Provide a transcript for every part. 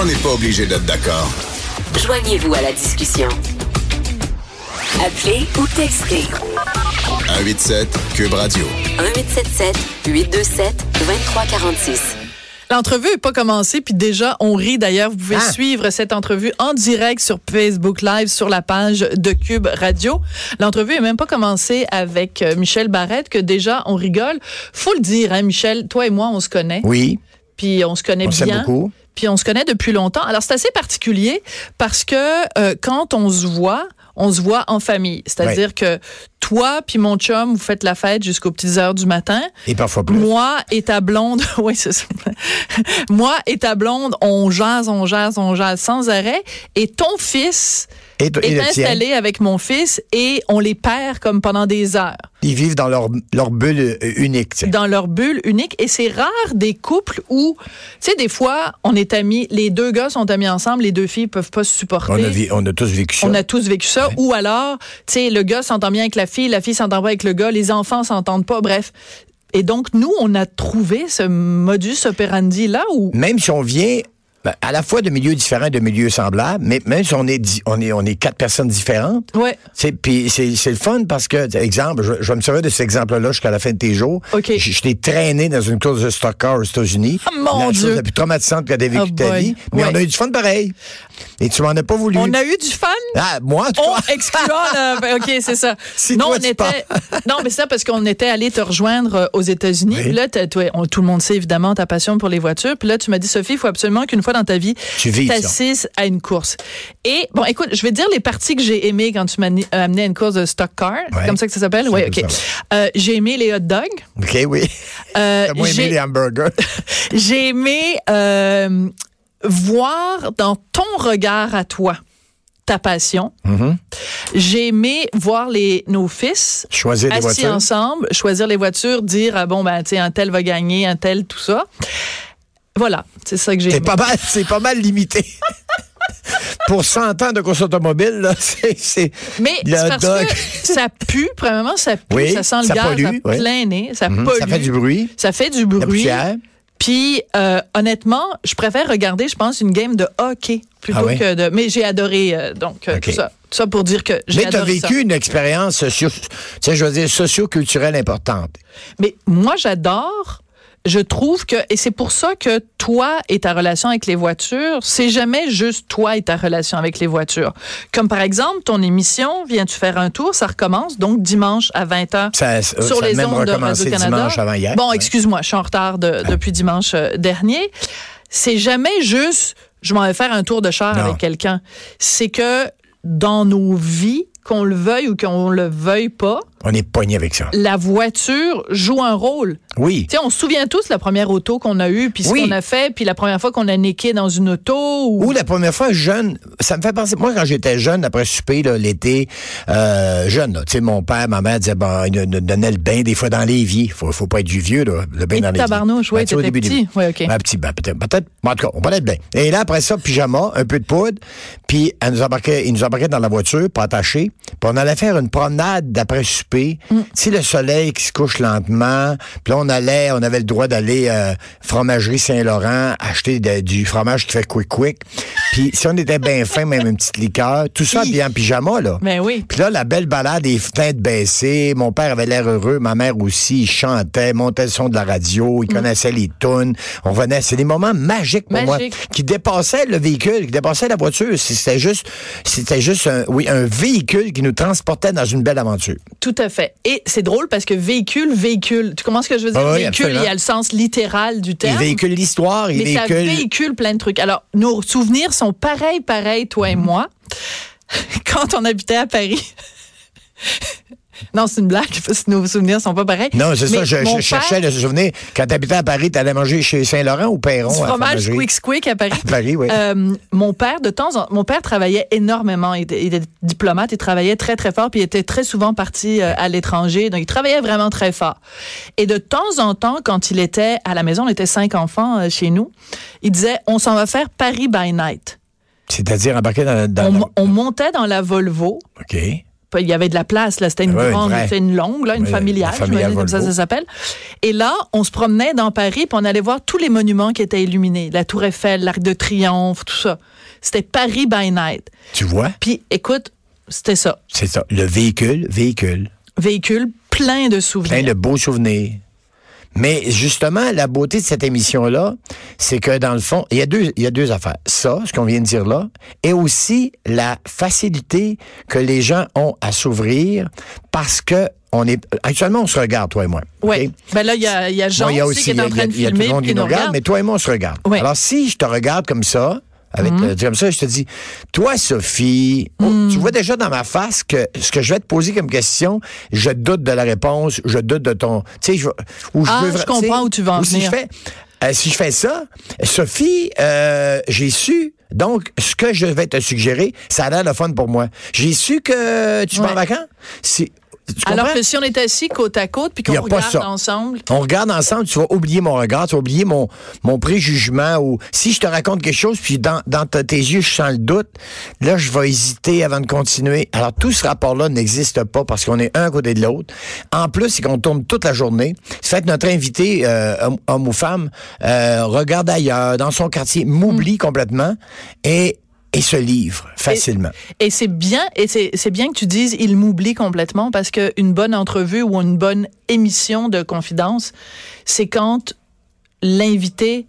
On n'est pas obligé d'être d'accord. Joignez-vous à la discussion. Appelez ou textez 187 Cube Radio. 1877 827 2346. L'entrevue n'est pas commencée, puis déjà, on rit d'ailleurs. Vous pouvez Ah. suivre cette entrevue en direct sur Facebook Live, sur la page de Cube Radio. L'entrevue est même pas commencée avec euh, Michel Barrette, que déjà, on rigole. Faut le dire, hein, Michel, toi et moi, on se connaît, Oui, puis on se connaît on bien. beaucoup. Puis on se connaît depuis longtemps. Alors c'est assez particulier parce que euh, quand on se voit, on se voit en famille. C'est-à-dire que toi puis mon chum, vous faites la fête jusqu'aux petites heures du matin. Et parfois plus. Moi et ta blonde, oui, c'est ça. Moi et ta blonde, on jase, on jase, on jase sans arrêt. Et ton fils Et, et est tien? installé avec mon fils et on les perd comme pendant des heures Ils vivent dans leur, leur bulle euh, unique. dans leur bulle unique. Et c'est rare des couples où, tu sais, des fois, on est amis, les deux gars sont amis ensemble, les deux filles peuvent pas se supporter. On a, vi- on a tous vécu ça. On a tous vécu ça. Ou alors, tu sais, le gars s'entend bien avec la fille, la fille s'entend pas avec le gars, les enfants s'entendent pas, bref. Et donc, nous, on a trouvé ce modus operandi-là où Même si on vient ben, à la fois de milieux différents, de milieux semblables, mais même si on est, on est, on est quatre personnes différentes, Ouais. c'est puis c'est c'est le fun parce que exemple, je, je vais me servir de cet exemple-là jusqu'à la fin de tes jours. OK. Je, je t'ai traîné dans une course de stock car aux États-Unis. Ah, mon la Dieu. chose la plus traumatisante que t'as vécu Oh ta boy. vie, mais Ouais. on a eu du fun pareil. Et tu m'en as pas voulu. On a eu du fun? Ah, moi tout On cas. excluant le- ben, OK, c'est ça. Si non, toi, on tu était. Non, mais c'est ça parce qu'on était allé te rejoindre euh, aux États-Unis. Oui. Là, t'as- toi, on- tout le monde sait évidemment ta passion pour les voitures. Puis là, tu m'as dit Sophie, il faut absolument qu'une fois dans ta vie, Tu t'assises à une course. Et bon, écoute, je vais te dire les parties que j'ai aimées quand tu m'as ni- euh, amené à une course de stock car. Ouais. comme ça que ça s'appelle? Oui, OK. Euh, j'ai aimé les hot dogs. OK, oui. Euh, moins aimé les hamburgers. j'ai aimé euh, voir dans ton regard à toi ta passion. Mm-hmm. J'ai aimé voir les nos fils Choisir assis voitures. ensemble, choisir les voitures, dire ah bon ben tu sais un tel va gagner, un tel tout ça. Voilà, c'est ça que j'ai C'est pas mal, c'est pas mal limité. Pour 100 ans de course automobile, là, c'est, Mais parce que ça pue, premièrement ça pue, Oui, ça sent le ça gaz pollue, oui. plein nez, ça Mhm, pollue. Ça fait du bruit. Ça fait du bruit. Puis euh, honnêtement, je préfère regarder, je pense, une game de hockey plutôt Ah que de. Mais j'ai adoré euh, donc euh, tout ça. Tout ça pour dire que j'ai Mais tu as ça. vécu une expérience socio, je veux dire, socio-culturelle importante. Mais moi, j'adore. Je trouve que, et c'est pour ça que toi et ta relation avec les voitures, c'est jamais juste toi et ta relation avec les voitures. Comme par exemple, ton émission, viens-tu faire un tour, ça recommence, donc dimanche à 20h Ça, sur ça a les même ondes de Radio-Canada. Bon, excuse-moi, je suis en retard de- depuis dimanche euh, dernier. C'est jamais juste, je m'en vais faire un tour de char Non. avec quelqu'un. C'est que dans nos vies, qu'on le veuille ou qu'on le veuille pas, On est pogné avec ça. la voiture joue un rôle. Oui. Tu sais, on se souvient tous la première auto qu'on a eue, puis ce Oui. qu'on a fait, puis la première fois qu'on a niqué dans une auto. Ou... Ou la première fois jeune, ça me fait penser. Moi, quand j'étais jeune, après souper, l'été, euh, jeune, là, tu sais, mon père, ma mère disaient, bon, ils nous donnaient le bain des fois dans l'évier. Faut, faut pas être du vieux, là. Le bain Et dans l'évier. tabarnouche, ouais, Ben, t'étais début, petit. Ouais, OK. Ben, petit, ben, peut-être, peut-être, en tout cas, on parlait de bain. Et là, après ça, pyjama, un peu de poudre, puis elle nous embarquait, il nous embarquait dans la voiture, pas attaché, puis on allait faire une promenade d'après souper. Mm. Tu sais, le soleil qui se couche lentement, puis là, on allait, on avait le droit d'aller euh, fromagerie Saint-Laurent, acheter de- du fromage qui fait quick-quick. Puis si on était bien fin, même une petite liqueur, tout ça bien en pyjama, là. Ben oui. Puis là, la belle balade, les fenêtres baissées, mon père avait l'air heureux, ma mère aussi, il chantait, montait le son de la radio, Mm. il connaissait les tunes. On venait, c'est des moments magiques pour Magique. moi, qui dépassaient le véhicule, qui dépassaient la voiture. C'était juste, c'était juste un, oui, un véhicule qui nous transportait dans une belle aventure. Tout à fait. Et c'est drôle parce que véhicule, véhicule. Tu comprends ce que je veux dire? Ah oui, véhicule, absolument. il y a le sens littéral du Il terme. véhicule l'histoire, il mais ça véhicule. véhicule plein de trucs. Alors, nos souvenirs sont pareils, pareils, toi et Mhm. moi. Quand on habitait à Paris. Non, c'est une blague, parce que nos souvenirs sont pas pareils. Non, c'est ça, je, je cherchais père, le souvenir. Quand t'habitais à Paris, t'allais manger chez Saint-Laurent ou Perron? Du à fromage? Quick Squick à Paris. À Paris, oui. Euh, mon père, de temps en mon père travaillait énormément. Il était, il était diplomate, il travaillait très, très fort, puis il était très souvent parti euh, à l'étranger. Donc, il travaillait vraiment très fort. Et de temps en temps, quand il était à la maison, on était cinq enfants euh, chez nous, il disait, on s'en va faire Paris by night. C'est-à-dire embarquer dans, dans On, la- on montait dans la Volvo, OK. Il y avait de la place, là. C'était une Ouais, grande, c'était une longue, là, une familiale, comme ça, ça s'appelle. Et là, on se promenait dans Paris, puis on allait voir tous les monuments qui étaient illuminés. La Tour Eiffel, l'Arc de Triomphe, tout ça. C'était Paris by night. Tu vois? Puis, écoute, c'était ça. C'est ça. Le véhicule, véhicule. Véhicule plein de souvenirs. Plein de beaux souvenirs. Mais justement, la beauté de cette émission-là, c'est que dans le fond, il y a deux, il y a deux affaires. Ça, ce qu'on vient de dire là, et aussi la facilité que les gens ont à s'ouvrir parce que on est, actuellement, on se regarde, toi et moi. Oui. OK? Ben là, il y a, il y a Jean Bon, y a aussi, qui est en il y a- train de y a tout le monde qui nous regarde, regarde. mais toi et moi, on se regarde. Oui. Alors, si je te regarde comme ça, avec Mhm. le- comme ça, je te dis, toi, Sophie, oh, Mhm. tu vois déjà dans ma face que ce que je vais te poser comme question, je doute de la réponse, je doute de ton, tu sais, je, ou je Ah, veux je vra- comprends où tu veux en ou si je venir. fais, euh, si je fais ça, Sophie, euh, j'ai su. Donc, ce que je vais te suggérer, ça a l'air de fun pour moi. J'ai su que tu vas en vacances? Alors que si on est assis côte à côte, puis qu'on regarde ça. ensemble, On regarde ensemble, tu vas oublier mon regard, tu vas oublier mon, mon préjugement ou si je te raconte quelque chose, puis dans, dans tes yeux, je sens le doute, là, je vais hésiter avant de continuer. Alors, tout ce rapport-là n'existe pas parce qu'on est un à côté de l'autre. En plus, c'est qu'on tourne toute la journée. Ça fait que notre invité, euh, homme, homme ou femme, euh, regarde ailleurs, dans son quartier, m'oublie Mm. complètement et, et se livre facilement. Et c'est bien, et c'est bien que tu dises il m'oublie complètement parce qu'une bonne entrevue ou une bonne émission de confidence, c'est quand l'invité,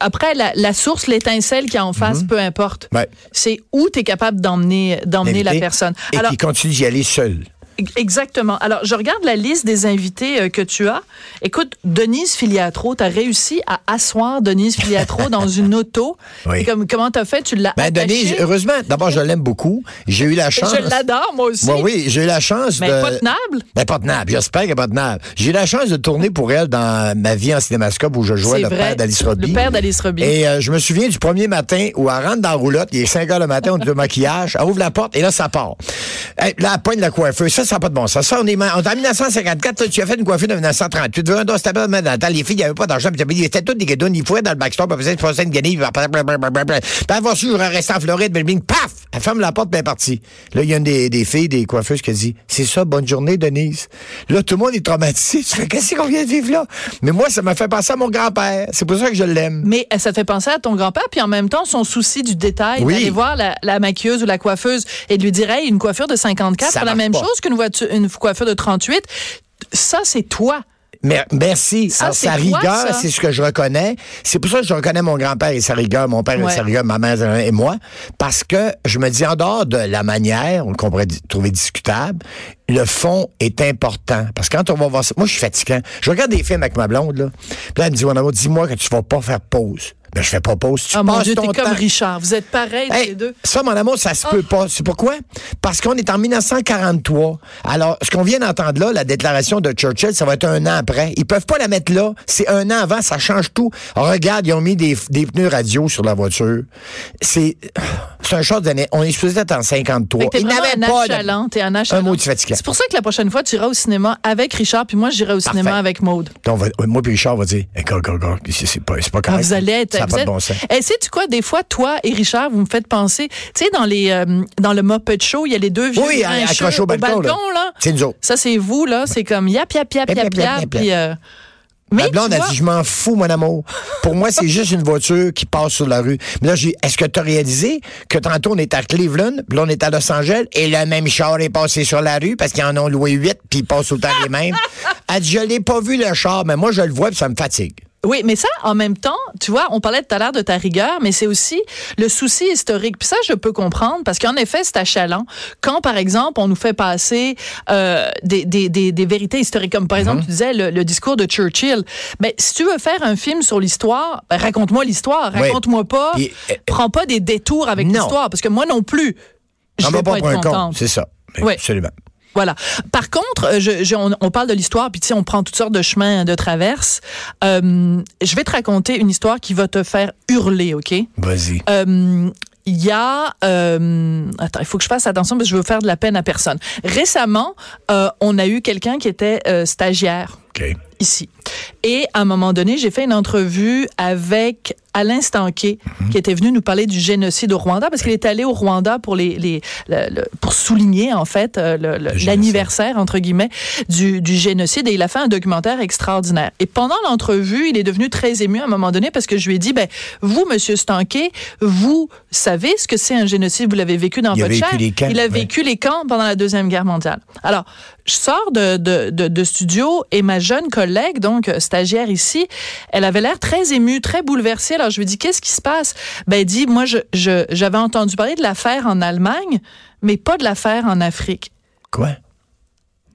après la, la source, l'étincelle qui est en face, peu importe. Mhm. Ouais. C'est où tu es capable d'emmener d'emmener la personne. Et Alors, qui continue d'y aller seul. Exactement. Alors, je regarde la liste des invités euh, que tu as. Écoute, Denise Filiatro, tu as réussi à asseoir Denise Filiatro dans une auto. Oui. Comme, comment tu as fait? Tu l'as Ben, attachée? Denise, heureusement, d'abord, je l'aime beaucoup. J'ai eu la chance. Je l'adore, moi aussi. Bon, oui, j'ai eu la chance Mais de... pas tenable. Ben, pas tenable. J'espère qu'elle est pas tenable. J'ai eu la chance de tourner pour elle dans ma vie en cinémascope où je jouais le vrai. père d'Alice Roby. Le père d'Alice Roby. Et euh, je me souviens du premier matin où elle rentre dans la roulotte, il est 5 heures le matin, on est de maquillage, elle ouvre la porte et là, ça part. Là, elle poigne la coiffeuse. Ça, ça n'a pas de bon sens. Ça, on est, en 1954, là, tu as fait une coiffure de 1938. Tu veux un dos, pas dans. Les filles, il n'y avait pas d'argent. Ils étaient toutes des guédounes. Ils fouaient dans le backstore, puis ils faisaient une guenille. Puis elle va su, je vais rester en Floride. Bing, paf! Elle ferme la porte, est partie. Là, il y a une des, des filles, des coiffeuses qui a dit, c'est ça, bonne journée, Denise. Là, tout le monde est traumatisé. Tu fais, qu'est-ce qu'on vient de vivre là? Mais moi, ça m'a fait penser à mon grand-père. C'est pour ça que je l'aime. Mais euh, ça te fait penser à ton grand-père, puis en même temps, son souci du détail, Oui. d'aller voir la, la maquilleuse ou la coiffeuse et de lui dire, hey, une coiffure de 54, Ça c'est la même pas. chose qu'une voiture- une coiffure de 38. Ça, c'est toi. Mer- Merci. Ça, Alors, sa rigueur, c'est ce que je reconnais. C'est pour ça que je reconnais mon grand-père et sa rigueur, mon père Ouais. et sa rigueur, ma mère et moi. Parce que je me dis, en dehors de la manière, qu'on pourrait trouver discutable, le fond est important. Parce que quand on va voir ça, moi, je suis fatigant. Je regarde des films avec ma blonde, là. Puis là, elle me dit, mon amour, dis-moi que tu vas pas faire pause. Ben, je fais pas pause. Tu Ah mon Dieu, t'es comme Richard. Vous êtes Hey, les deux. Ça, mon amour, ça se peut pas. C'est pourquoi? Parce qu'on est en 1943. Alors, ce qu'on vient d'entendre là, la déclaration de Churchill, ça va être un an après. Ils peuvent pas la mettre là. C'est un an avant, ça change tout. Regarde, ils ont mis des, des pneus radio sur la voiture. C'est, c'est un chose d'année. On est supposé être en 53. Fait que t'es Ils vraiment n'avaient un pas de- un. Un mot de. C'est pour ça que la prochaine fois, tu iras au cinéma avec Richard, puis moi, j'irai au cinéma avec Maude. Donc, va- moi puis Richard va dire, hey, go, go, go. C'est c'est pas, c'est pas Ah, correct. vous allez être. Ça vous pas de êtes- bon sens. Eh, sais-tu quoi? Des fois, toi et Richard, vous me faites penser. Tu sais, dans les euh, dans le Muppet Show, il y a les deux vieux Oui, accrochés au balcon, là. là. C'est nous autres. Ça, c'est vous, là. C'est comme yap, yap, yap, Yap, yap, yap, yap, yap. yap, Puis, euh, Ma mais blonde tu a vois- dit, je m'en fous, mon amour. Pour moi, c'est juste une voiture qui passe sur la rue. Mais là, j'ai dit, est-ce que tu as réalisé que tantôt, on est à Cleveland, puis là, on est à Los Angeles, et le même char est passé sur la rue parce qu'ils en ont loué huit, puis ils passent temps les mêmes? Elle dit, je l'ai pas vu, le char, mais moi, je le vois, puis ça me fatigue. Oui, mais ça, en même temps, tu vois, on parlait tout à l'heure de ta rigueur, mais c'est aussi le souci historique. Puis ça, je peux comprendre, parce qu'en effet, c'est achalant. Quand, par exemple, on nous fait passer euh, des, des, des, des vérités historiques, comme par exemple, tu disais le, le discours de Churchill. Ben, si tu veux faire un film sur l'histoire, ben, raconte-moi l'histoire. Raconte-moi pas. Puis, euh, prends pas des détours avec l'histoire, parce que moi non plus, je vais va pas, pas être contente. C'est ça. Oui. Absolument. Voilà. Par contre, euh, je, je- on, on parle de l'histoire, puis tu sais, on prend toutes sortes de chemins de traverse. Euh, je vais te raconter une histoire qui va te faire hurler, OK? Vas-y. Euh, il y a... euh, attends, il faut que je fasse attention parce que je veux faire de la peine à personne. Récemment, euh, on a eu quelqu'un qui était euh, stagiaire Ici. Et à un moment donné, j'ai fait une entrevue avec Alain Stanquet, Mhm. qui était venu nous parler du génocide au Rwanda, parce qu'il est allé au Rwanda pour les, les le- le- pour souligner en fait euh, l'anniversaire entre guillemets du, du génocide. Et il a fait un documentaire extraordinaire. Et pendant l'entrevue, il est devenu très ému à un moment donné parce que je lui ai dit, ben vous, Monsieur Stanquet, vous savez ce que c'est un génocide, vous l'avez vécu dans Il a votre chair? il a ouais. vécu les camps pendant la deuxième guerre mondiale. Alors, je sors de, de, de, de studio et ma jeune collègue, donc euh, stagiaire ici, elle avait l'air très émue, très bouleversée. Alors je lui dis qu'est-ce qui se passe? Ben elle dit moi je- j'avais entendu parler de l'affaire en Allemagne, mais pas de l'affaire en Afrique. Quoi?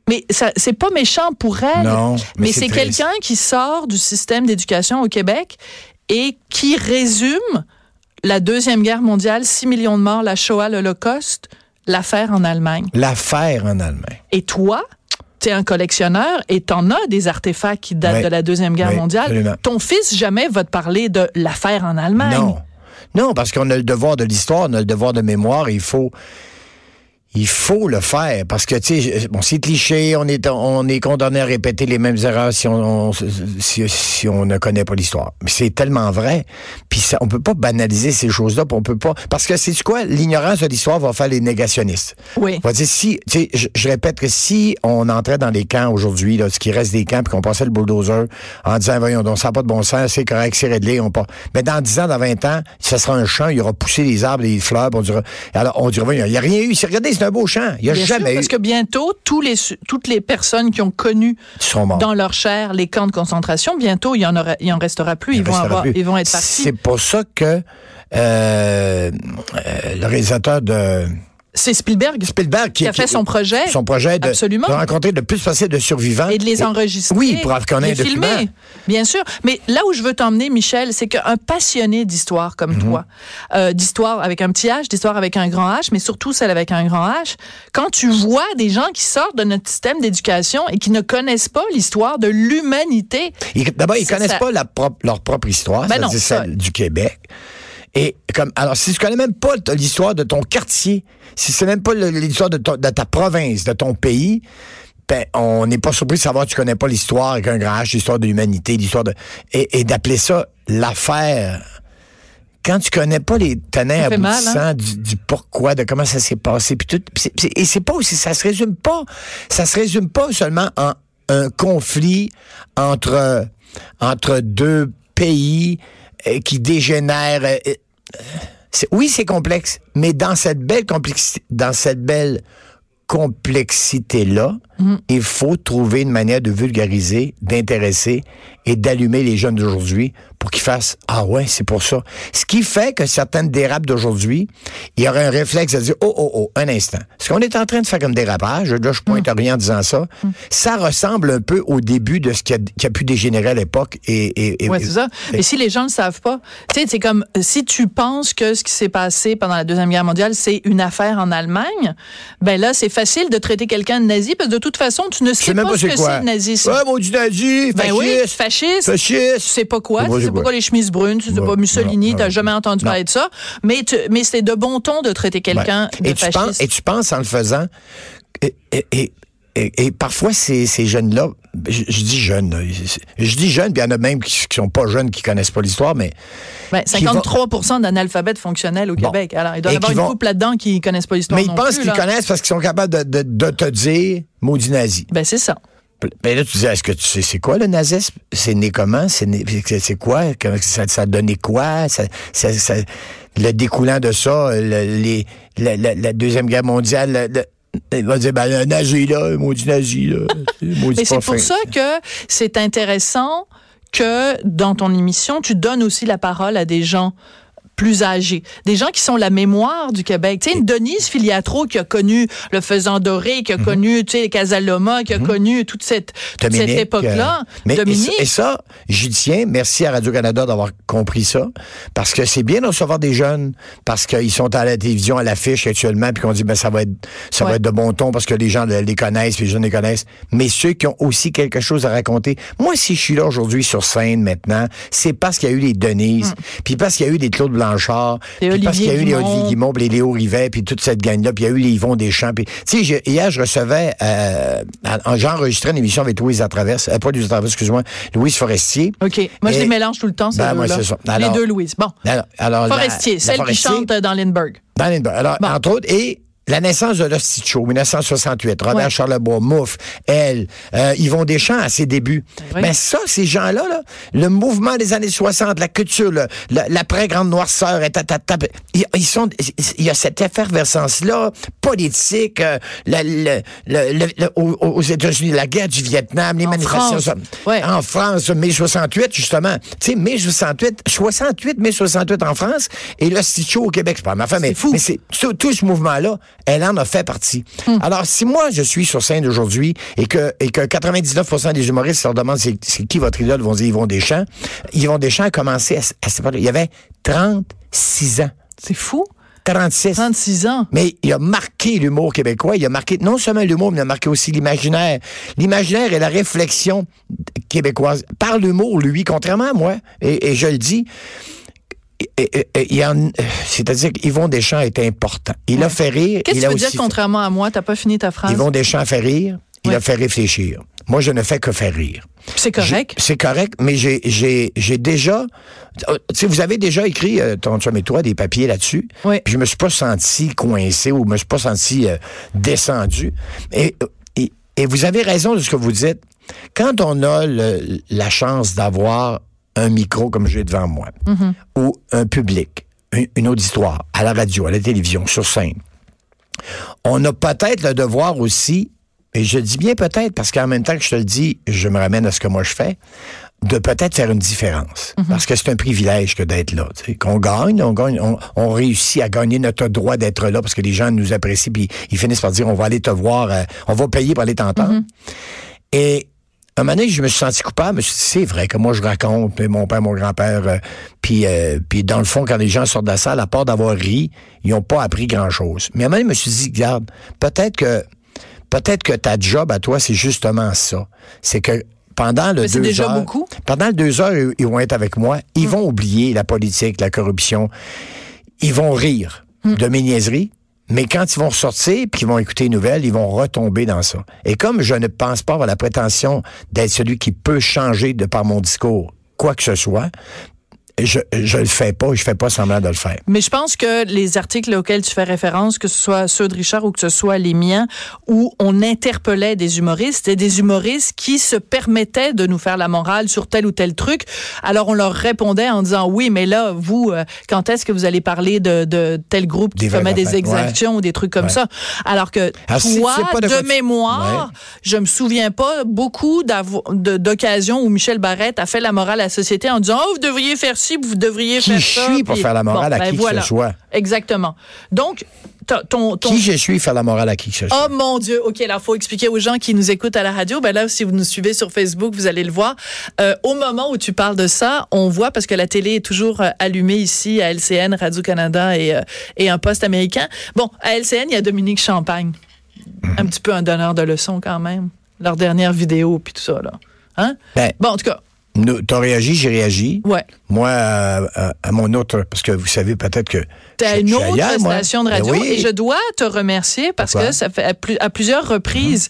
Mais ça c'est pas méchant pour elle. Non, mais mais c'est quelqu'un qui sort du système d'éducation au Québec et qui résume la deuxième guerre mondiale, 6 millions de morts, la Shoah, l'Holocauste, l'affaire en Allemagne. L'affaire en Allemagne. Et toi, tu es un collectionneur et t'en as des artefacts qui datent Oui. de la Deuxième Guerre Oui, mondiale. absolument. Ton fils jamais va te parler de l'affaire en Allemagne. Non. Non, parce qu'on a le devoir de l'histoire, on a le devoir de mémoire, et il faut. Il faut le faire parce que tu sais bon c'est cliché on est on est condamné à répéter les mêmes erreurs si on, on- si, si on ne connaît pas l'histoire. Mais c'est tellement vrai puis ça on peut pas banaliser ces choses-là on peut pas parce que c'est quoi? L'ignorance de l'histoire va faire les négationnistes. Oui. on va dire si tu sais je, je répète que si on entrait dans les camps aujourd'hui là ce qui reste des camps puis qu'on passait le bulldozer en disant voyons donc ça n'a pas de bon sens c'est correct c'est réglé on pas mais dans 10 ans dans 20 ans ça sera un champ il y aura poussé les arbres les fleurs puis on dira alors on dira voyons il y a rien eu. Regardez c'est un beau champ il y a Bien sûr, jamais eu parce que bientôt, tous les, toutes les personnes qui ont connu dans leur chair les camps de concentration, bientôt, il y en, aura, il en restera plus. Ils Il vont, avoir, plus. ils vont être partis. c'est pour ça que euh, euh, le réalisateur de C'est Spielberg Spielberg qui a fait son projet. son projet de, Absolument. de rencontrer le plus possible de survivants et de les enregistrer. oui pour un les filmer. Bien sûr. Mais là où je veux t'emmener, Michel, c'est qu'un passionné d'histoire comme Mhm. toi, euh, d'histoire avec un petit H, d'histoire avec un grand H, mais surtout celle avec un grand H, quand tu vois des gens qui sortent de notre système d'éducation et qui ne connaissent pas l'histoire de l'humanité, D'abord, ils connaissent ça- pas la leur propre histoire, Ben ça- celle du Québec. Et comme alors, si tu connais même pas l'histoire de ton quartier, si c'est même pas l'histoire de, ta province, de ton pays, ben, on n'est pas surpris de savoir que tu connais pas l'histoire avec un grand H, l'histoire de l'humanité, l'histoire de et, et d'appeler ça l'affaire. Quand tu connais pas les tenants mal, aboutissants hein? du, du pourquoi, de comment ça s'est passé, puis tout, et c'est pas aussi, ça se résume pas, ça se résume pas seulement en un conflit entre entre deux pays qui dégénèrent. euh, euh, oui, c'est complexe, mais dans cette belle complexité, dans cette belle complexité-là, il faut trouver une manière de vulgariser, d'intéresser et d'allumer les jeunes d'aujourd'hui pour qu'ils fassent Ah ouais, c'est pour ça. Ce qui fait que certaines dérapes d'aujourd'hui, il y aurait un réflexe de dire Oh, oh, oh, un instant. Ce qu'on est en train de faire comme dérapage, là, je pointe à rien en disant ça, ça ressemble un peu au début de ce qui a, qui a pu dégénérer à l'époque. Et, et, c'est ça. Mais si les gens ne savent pas, tu sais, c'est comme si tu penses que ce qui s'est passé pendant la Deuxième Guerre mondiale, c'est une affaire en Allemagne, ben là, c'est facile de traiter quelqu'un de nazi parce que de toute façon, tu ne sais pas, pas ce que c'est le nazisme. Ouais, maudit nazi, Ben oui, fasciste. fasciste. Fasciste. Tu sais pas quoi, Je c'est pas quoi. quoi les chemises brunes, tu sais Ouais, pas Mussolini, t'as non, jamais entendu parler de ça, mais mais c'est de bon ton de traiter quelqu'un de et tu fasciste. penses, et tu penses en le faisant, et, parfois ces, ces jeunes-là, je, je dis jeunes, je dis jeunes, puis il y en a même qui, qui sont pas jeunes, qui connaissent pas l'histoire, mais Ben, qui vont- 53 d'analphabètes fonctionnels au Bon. Québec. Alors, il doit y avoir une vont- couple là-dedans qui connaissent pas l'histoire mais ils non pensent qu'ils connaissent parce qu'ils sont capables de, de, de te dire maudit nazi. Ben, c'est ça. Mais là, tu dis, est-ce que tu sais, c'est quoi le nazisme? C'est né comment? C'est né, c'est quoi? Ça, ça a donné quoi? Ça, ça- ça- le découlant de ça, le- les, la, la- la Deuxième Guerre mondiale, le- il va dire, ben, le nazi, là, maudit nazi, là. Maudit Mais c'est pour ça que c'est intéressant que dans ton émission, tu donnes aussi la parole à des gens plus âgés, des gens qui sont la mémoire du Québec. Tu sais, une Denise Filiatro qui a connu le Faisan Doré, qui a connu, tu sais, Casaloma, qui a connu toute cette, toute cette Mhm. Dominique, époque-là. euh, et Dominique. ça- Et ça, j'y tiens. Merci à Radio-Canada d'avoir compris ça. Parce que c'est bien de recevoir des jeunes, parce qu'ils sont à la télévision, à l'affiche actuellement, puis qu'on dit, ben, ça va être, ça va être de bon ton parce que les gens le- les connaissent, puis les jeunes les connaissent. Mais ceux qui ont aussi quelque chose à raconter. Moi, si je suis là aujourd'hui sur scène maintenant, c'est parce qu'il y a eu les Denise, puis parce qu'il y a eu des Claude Blanchard, Blanchard. Et puis parce qu'il y a eu les. Olivier Guimond, les Léo Rivet, puis toute cette gang-là, puis il y a eu les Yvon Deschamps. Puis, tu sais, je- hier, je recevais, euh, enregistré une émission avec Louise à travers, euh, pas Louise à travers, excuse-moi, Louise Forestier. OK. Moi, je les mélange tout le temps, ces Ben, deux-là. c'est ça. les deux Louise. Bon. Alors, Forestier, la celle Forestier, qui chante dans Lindbergh. Dans Lindbergh. Alors, Bon. entre autres, et la naissance de Show, 1968. Robert Ouais. Charlebois, Mouffe, elle, euh, Yvon Deschamps à ses débuts. Mais ça, ces gens-là, là, le mouvement des années 60, la culture, l'après-grande noirceur, et tatata, ils, ils sont, il y a cette effervescence-là, politique, euh, aux, États-Unis, la guerre du Vietnam, les En manifestations. France. Ouais. En France, mai 68, justement. Tu sais, mai 68, 68, mai 68 en France, et Show au Québec, c'est pas ma femme, mais, fou. mais c'est tout, tout ce mouvement-là, elle en a fait partie. Alors, si moi, je suis sur scène aujourd'hui et que, et que 99% des humoristes leur demandent c'est, c'est qui votre idole, ils vont dire Yvon Deschamps. Yvon Deschamps a commencé à, à cette. Il avait 36 ans. C'est fou. 36. 36 ans. Mais il a marqué l'humour québécois. Il a marqué non seulement l'humour, mais il a marqué aussi l'imaginaire. L'imaginaire et la réflexion québécoise. Par l'humour, lui, contrairement à moi, et, et je le dis, c'est-à-dire qu'Yvon Deschamps est important. Il a fait rire. Qu'est-ce que tu veux dire contrairement à moi? T'as pas fini ta phrase? Yvon Deschamps a fait rire. Il a fait réfléchir. Moi, je ne fais que faire rire. C'est correct. C'est correct, mais j'ai, déjà, euh, tu vous avez déjà écrit, euh, ton chum et toi, des papiers là-dessus. Oui. Puis je me suis pas senti coincé ou je me suis pas senti euh, descendu. Et, et, et vous avez raison de ce que vous dites. Quand on a le- la chance d'avoir un micro comme j'ai devant moi, ou un public, un- une auditoire, à la radio, à la télévision, sur scène, on a peut-être le devoir aussi, et je dis bien peut-être parce qu'en même temps que je te le dis, je me ramène à ce que moi je fais, de peut-être faire une différence. Parce que c'est un privilège que d'être là. Qu'on gagne, on gagne, on, on réussit à gagner notre droit d'être là parce que les gens nous apprécient, puis ils finissent par dire on va aller te voir, euh, on va payer pour aller t'entendre. Et un moment donné, je me suis senti coupable. Je me suis dit, c'est vrai que moi, je raconte, puis mon père, mon grand-père, euh, puis, euh, puis dans le fond, quand les gens sortent de la salle, à part d'avoir ri, ils n'ont pas appris grand-chose. Mais à un moment donné, je me suis dit, regarde, peut-être que, peut-être que ta job à toi, c'est justement ça. C'est que pendant le Mais deux déjà heures, beaucoup. pendant le deux heures, ils- ils vont être avec moi. Ils vont oublier la politique, la corruption. Ils vont rire de mes niaiseries. Mais quand ils vont ressortir puis qu'ils vont écouter les nouvelles, ils vont retomber dans ça. Et comme je ne pense pas avoir la prétention d'être celui qui peut changer de par mon discours quoi que ce soit, je, je le fais pas, je fais pas semblant de le faire. Mais je pense que les articles auxquels tu fais référence, que ce soit ceux de Richard ou que ce soit les miens, où on interpellait des humoristes, et des humoristes qui se permettaient de nous faire la morale sur tel ou tel truc. Alors on leur répondait en disant oui, mais là, vous, euh, quand est-ce que vous allez parler de, de tel groupe qui Des commet des exactions ou des trucs comme Ouais. ça? Alors que Alors, tu toi, de mémoire, Ouais. je me souviens pas beaucoup d'occasions où Michel Barrette a fait la morale à la société en disant oh vous devriez faire ci, vous devriez Qui faire je ça. suis pour puis- faire la morale Bon, à ben qui que voilà. ce soit? Exactement. Donc, ton, ton, Qui je suis, faire la morale à qui que ce soit? Oh mon Dieu, ok, là faut expliquer aux gens qui nous écoutent à la radio. Ben là, si vous nous suivez sur Facebook, vous allez le voir. Euh, au moment où tu parles de ça, on voit parce que la télé est toujours euh, allumée ici à LCN, Radio Canada et euh, et un poste américain. Bon, à LCN, il y a Dominique Champagne, un petit peu un donneur de leçons quand même. Leur dernière vidéo puis tout ça là. Hein? Ben, Bon, en tout cas, t'as réagi, j'ai réagi. ouais. Moi, à, à- à mon autre, parce que vous savez peut-être que. T'as une autre ailleurs, moi. station de Ben radio oui. et je dois te remercier parce Pourquoi? que ça fait à, plus- à plusieurs reprises,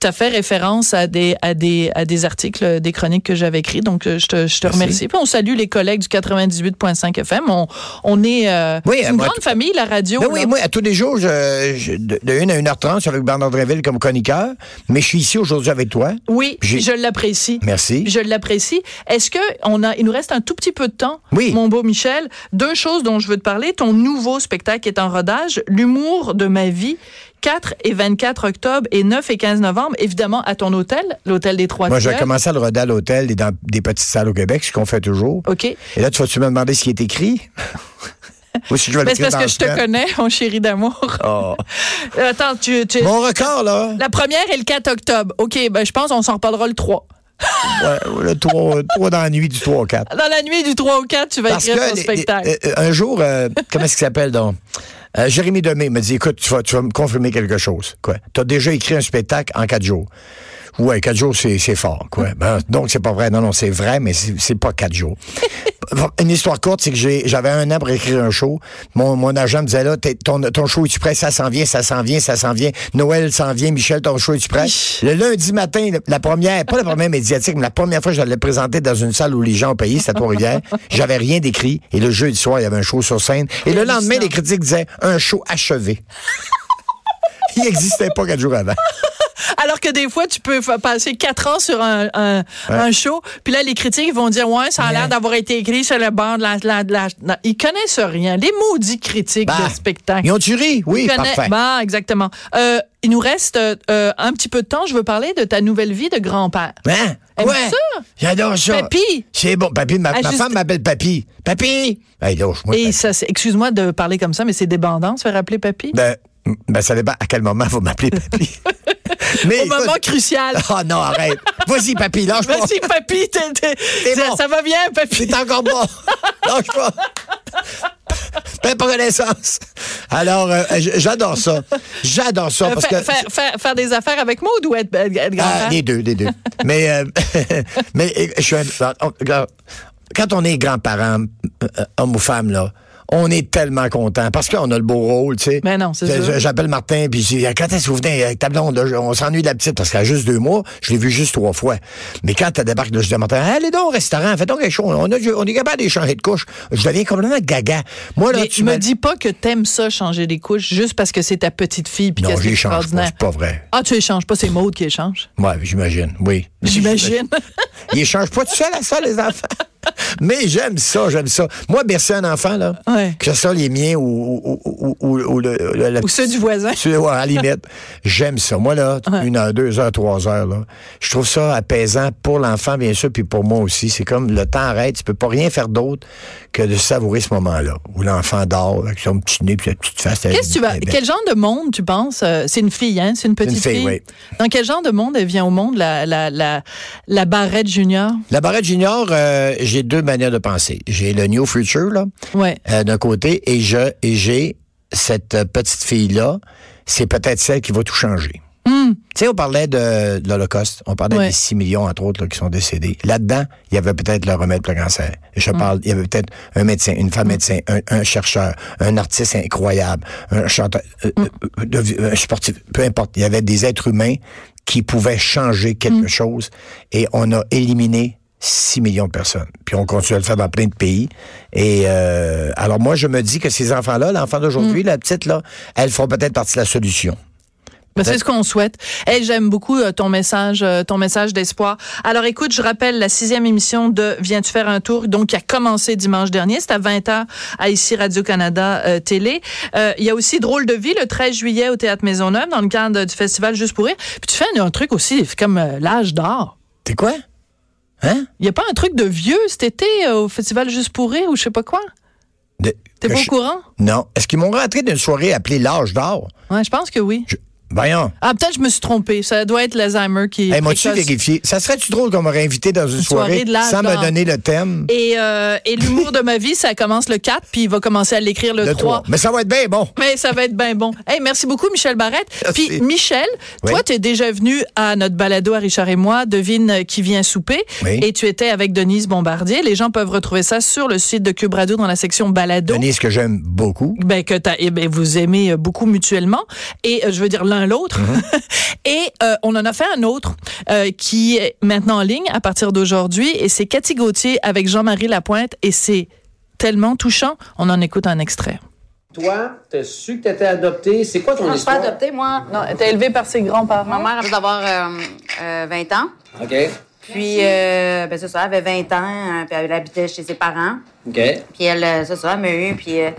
tu as fait référence à des, à des, à des articles, des chroniques que j'avais écrits. Donc, euh, je te, je te Merci. remercie. Puis on salue les collègues du 98.5 FM. On, on est euh, Oui, c'est une moi, grande famille, la radio. Ben oui, moi, à tous les jours, je, je- de, de 1 à 1h30, je suis avec Bernard Dréville comme chroniqueur, mais je suis ici aujourd'hui avec toi. Oui, je l'apprécie. Merci. Je l'apprécie. Est-ce que on a, il nous reste un tout petit peu de temps, Oui. mon beau Michel? Deux choses dont je veux te parler. Ton nouveau spectacle est en rodage, L'humour de ma vie. 4 et 24 octobre et 9 et 15 novembre, évidemment, à ton hôtel, l'hôtel des Trois Moi, j'ai Fleuves. commencé à le roder à l'hôtel et dans des petites salles au Québec, ce qu'on fait toujours. OK. Et là, tu vas-tu me demander ce qui est écrit? Ou si je vais Mais c'est parce que je te connais, mon chéri d'amour. Oh. Attends, tu, tu- Mon record, là, La première est le 4 octobre. OK, ben je pense qu'on s'en reparlera le 3. ouais, le 3, dans la nuit du 3 au 4. Dans la nuit du 3 au 4, tu vas Parce écrire ton les- spectacle. euh, euh, un jour, euh, comment est-ce qu'il s'appelle donc? Euh, Jérémy Demé me dit, écoute, tu vas, tu vas me confirmer quelque chose. Quoi? Tu as déjà écrit un spectacle en quatre jours. Ouais, quatre jours, c'est c'est fort. Quoi. Ben, donc, c'est pas vrai. Non, non, c'est vrai, mais c'est pas quatre jours. Une histoire courte, c'est que j'ai, j'avais un an pour écrire un show. Mon, mon agent me disait là, ton, ton show est-tu prêt? Ça s'en vient, ça s'en vient, ça s'en vient. Noël s'en vient. Michel, ton show est-tu prêt? Le lundi matin, la première, pas la première médiatique, mais la première fois que je l'ai présenté dans une salle où les gens ont payé, c'était à Trois-Rivières. J'avais rien d'écrit. Et le jeudi soir, il y avait un show sur scène. Et le lendemain, les critiques disaient un show achevé. Il n'existait pas quatre jours avant. Alors que des fois, tu peux passer quatre ans sur un, un, un show, puis là, les critiques vont dire, ouais, ça a l'air d'avoir été écrit sur le bord de la... de la, de la- non, Ils connaissent rien. Les maudits critiques Bah, de spectacle. Ils ont-tu ri? Oui, connaissent- parfait. Bah, exactement. Euh, il nous reste euh, un petit peu de temps. Je veux parler de ta nouvelle vie de grand-père. Hein? Ouais. ça? J'adore ça. Papy. C'est bon. Papy, ma, ma femme m'appelle Papy. Papy! Hey, lâche-moi, Et Papy. ça, excuse-moi de parler comme ça, mais c'est débandant, se faire appeler papy? Ben, ben, ça dépend à quel moment vous m'appelez Papy. Mais Au moment crucial. Oh non, arrête. Vas-y, Papy, lâche pas. Vas-y, papy, ça, bon. ça va bien, papy? C'est encore bon. lâche pas. Fais pas connaissance. Alors, euh, j'adore ça. J'adore ça Euh, parce faire, que... faire- faire- faire des affaires avec Maud ou être, grand-père? Ah, les deux, les deux. mais, euh, mais euh, je suis un- regarde, quand on est grands-parents, euh, homme ou femme, là, on est tellement content parce qu'on a le beau rôle, tu sais. Ben non, c'est Je-. J'appelle Martin, puis je dis, quand est-ce que vous venez? Avec ta blonde? On s'ennuie de la petite parce qu'elle a juste deux mois. Je l'ai vue juste trois fois. Mais quand elle débarque, là, je dis à Martin, allez donc au restaurant, fais donc quelque chose. On, a, on est capable d'échanger de couches. Je deviens complètement gaga. Moi, là, Mais tu me dis pas que t'aimes ça, changer les couches, juste parce que c'est ta petite fille puis Non, c'est j'échange pas, c'est pas vrai. Ah, tu échanges pas, c'est Maud qui échange? Ouais, j'imagine, oui. J'imagine. Ils échangent pas tout seul à ça, les enfants. Mais j'aime ça, j'aime ça. Moi, bercer un enfant, là, Ouais. que ce soit les miens ou, ou, ou, ou, ou le, le- la Ou ceux du voisin. ceux, ouais, à la limite, j'aime ça. Moi, là, une heure, deux heures, trois heures, là, je trouve ça apaisant pour l'enfant, bien sûr, puis pour moi aussi. C'est comme le temps arrête. Tu peux pas rien faire d'autre que de savourer ce moment-là où l'enfant dort avec son petit nez puis sa petite face. Qu'est-ce que tu vas. Quel genre de monde tu penses? euh, c'est une fille, hein? C'est une petite fille, oui. Dans quel genre de monde elle vient au monde, la, la, la, la barrette junior? La barrette junior, euh, j'ai deux manières de penser. J'ai le New Future, là, Ouais. euh, d'un côté, et je et j'ai cette euh, petite fille-là, c'est peut-être celle qui va tout changer. Tu sais, on parlait de, de l'Holocauste, on parlait Ouais. des 6 millions, entre autres, là, qui sont décédés. Là-dedans, il y avait peut-être le remède pour le cancer. Je parle, il y avait peut-être un médecin, une femme médecin, un, un chercheur, un artiste incroyable, un chanteur, euh, de- un sportif, peu importe. Il y avait des êtres humains qui pouvaient changer quelque chose et on a éliminé 6 millions de personnes. Puis on continue à le faire dans plein de pays. Et euh, alors moi, je me dis que ces enfants-là, l'enfant d'aujourd'hui, la petite, là, elles feront peut-être partie de la solution. Ben, c'est ce qu'on souhaite. Hey, j'aime beaucoup euh, ton message, euh, ton message d'espoir. Alors, écoute, je rappelle la sixième émission de Viens-tu faire un tour, donc qui a commencé dimanche dernier. C'est à 20h à ici Radio-Canada euh, Télé. Euh, Il y a aussi Drôle de vie le 13 juillet au Théâtre Maisonneuve dans le cadre du festival Juste pour rire. Puis tu fais un, un truc aussi comme l'âge d'or. C'est quoi? Hein? Il y a pas un truc de vieux cet été euh, au festival Juste pour rire ou je sais pas quoi? T'es pas au je- courant? Non. Est-ce qu'ils m'ont rentré d'une soirée appelée l'âge d'or? Ouais, je pense que oui. Je- Voyons. Ah, peut-être je me suis trompée. Ça doit être l'Alzheimer qui Hey, M'as-tu vérifié? Ça serait-tu drôle qu'on m'aurait invité dans une, soirée soirée, de sans me donner le thème? Et, euh, et l'humour de ma vie, ça commence le 4, puis il va commencer à l'écrire le, Le 3. 3. Mais ça va être bien bon. Mais ça va être bien bon. Hey, merci beaucoup, Michel Barrette. Merci. Puis, Michel, Oui. toi, tu es déjà venu à notre balado à Richard et moi, Devine qui vient souper. Oui. Et tu étais avec Denise Bombardier. Les gens peuvent retrouver ça sur le site de Cube Radio dans la section balado. Denise, que j'aime beaucoup. Ben, que eh ben, vous aimez euh, beaucoup mutuellement. Et euh, je veux dire l'un l'autre. et euh, on en a fait un autre euh, qui est maintenant en ligne à partir d'aujourd'hui. Et c'est Cathy Gauthier avec Jean-Marie Lapointe. Et c'est tellement touchant. On en écoute un extrait. Toi, t'as su que t'étais adopté. C'est quoi ton Non, je suis pas histoire? adoptée, moi. Non, était élevée par ses grands-parents. Ma mère avait d'avoir euh, euh, 20 ans. OK. Puis, euh, ben, c'est ça, elle avait 20 ans, euh, puis elle habitait chez ses parents. OK. Puis elle, c'est ça, elle m'a eu, puis... Euh,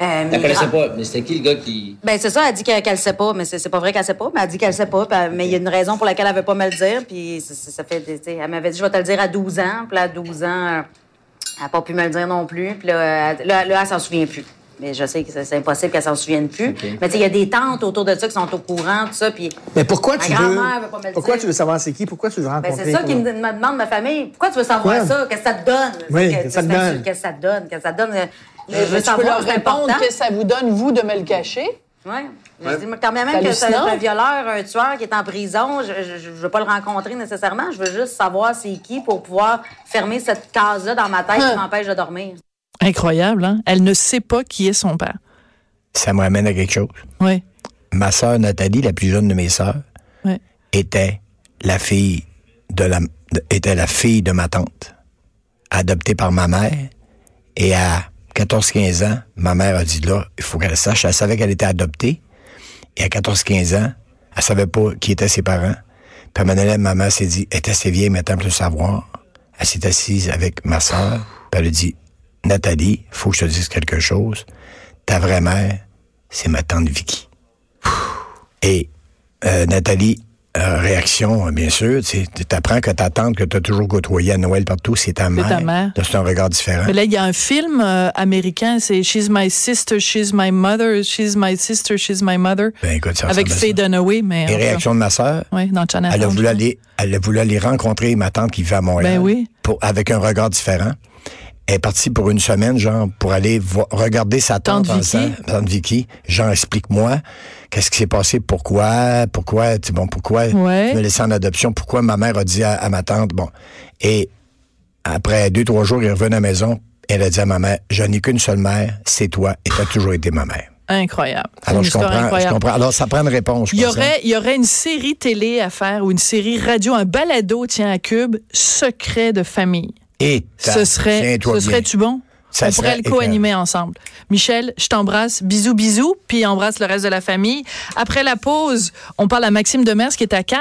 euh, Tu mes connaissais grands- pas, mais c'était qui le gars qui. Ben, c'est ça, elle dit qu'elle qu'elle sait pas, mais c'est c'est pas vrai qu'elle sait pas, mais elle dit qu'elle sait pas, puis elle- mais il y a une raison pour laquelle elle veut pas me le dire, puis ça, ça- fait, des- tu sais, elle m'avait dit, je vais te le dire à 12 ans, puis là, à 12 ans, euh, elle n'a pas pu me le dire non plus, puis là, elle, là, là, elle s'en souvient plus. Mais je sais que c'est impossible qu'elle s'en souvienne plus. Mais tu sais, il y a des tantes autour de ça qui sont au courant, tout ça, puis... Mais pourquoi Ma tu veux. grand-mère veut pas me le Pourquoi dire. tu veux savoir c'est qui? Pourquoi tu veux Ben, rencontrer? c'est ça qui me, demande ma famille. Pourquoi tu veux savoir ça? Qu'est-ce que ça te donne? Oui, Que- qu'est-ce que ça te donne? Qu'est-ce que ça te donne? Qu'est-ce que ça te donne? Je Mais veux tu peux leur répondre important. que ça vous donne, vous, de me le cacher. Ouais. Je Ouais. dis, quand même, que c'est un violeur, un tueur qui est en prison, je, je, je veux pas le rencontrer nécessairement. Je veux juste savoir c'est qui pour pouvoir fermer cette case-là dans ma tête Hein. qui m'empêche de dormir. Incroyable, hein? Elle ne sait pas qui est son père. Ça me ramène à quelque chose. Oui. Ma sœur Nathalie, la plus jeune de mes sœurs, Ouais. était la fille de la était la fille de ma tante, adoptée par ma mère. Et à 14-15 ans, ma mère a dit là, il faut qu'elle sache. Elle savait qu'elle était adoptée. Et à 14-15 ans, elle savait pas qui étaient ses parents. Puis à un ma mère s'est dit, elle était assez vieille maintenant pour le savoir. Elle s'est assise avec ma sœur. Puis elle a dit, Nathalie, faut que je te dise quelque chose. Ta vraie mère, c'est ma tante Vicky. Et euh, Nathalie, euh, réaction, bien sûr, tu apprends que ta tante que tu as toujours côtoyée à Noël partout, c'est ta mère. ta mère. Là, C'est un regard différent. Mais là, il y a un film euh, américain, c'est She's My Sister, She's My Mother, She's My Sister, She's My Mother. Ben, écoute, ça avec Faye. Dunaway, mais. Et réaction de ma sœur, Oui, dans Channel elle a, voulu aller, elle a voulu aller rencontrer ma tante qui vit à Montréal. Ben oui. Pour, avec un regard différent. Elle est partie pour une semaine, genre, pour aller regarder sa tante. Tante en Vicky. disant, Tante Vicky. Genre, explique-moi, qu'est-ce qui s'est passé, pourquoi, pourquoi, tu sais, bon, pourquoi Ouais. me laisser en adoption, pourquoi ma mère a dit à, à ma tante, bon. Et après deux, trois jours, il revenu à la maison, elle a dit à ma mère, je n'ai qu'une seule mère, c'est toi, et tu as toujours été ma mère. Incroyable. Alors, je comprends, je comprends. Alors, ça prend une réponse, Il y, hein. aurait, il y aurait une série télé à faire ou une série radio, un balado, tiens, à Cube, Secret de famille. Et Ce serait, ce serait-tu bon? Ça On pourrait le co-animer ensemble. Michel, je t'embrasse. Bisous, bisous. Puis embrasse le reste de la famille. Après la pause, on parle à Maxime Demers qui est à Cannes.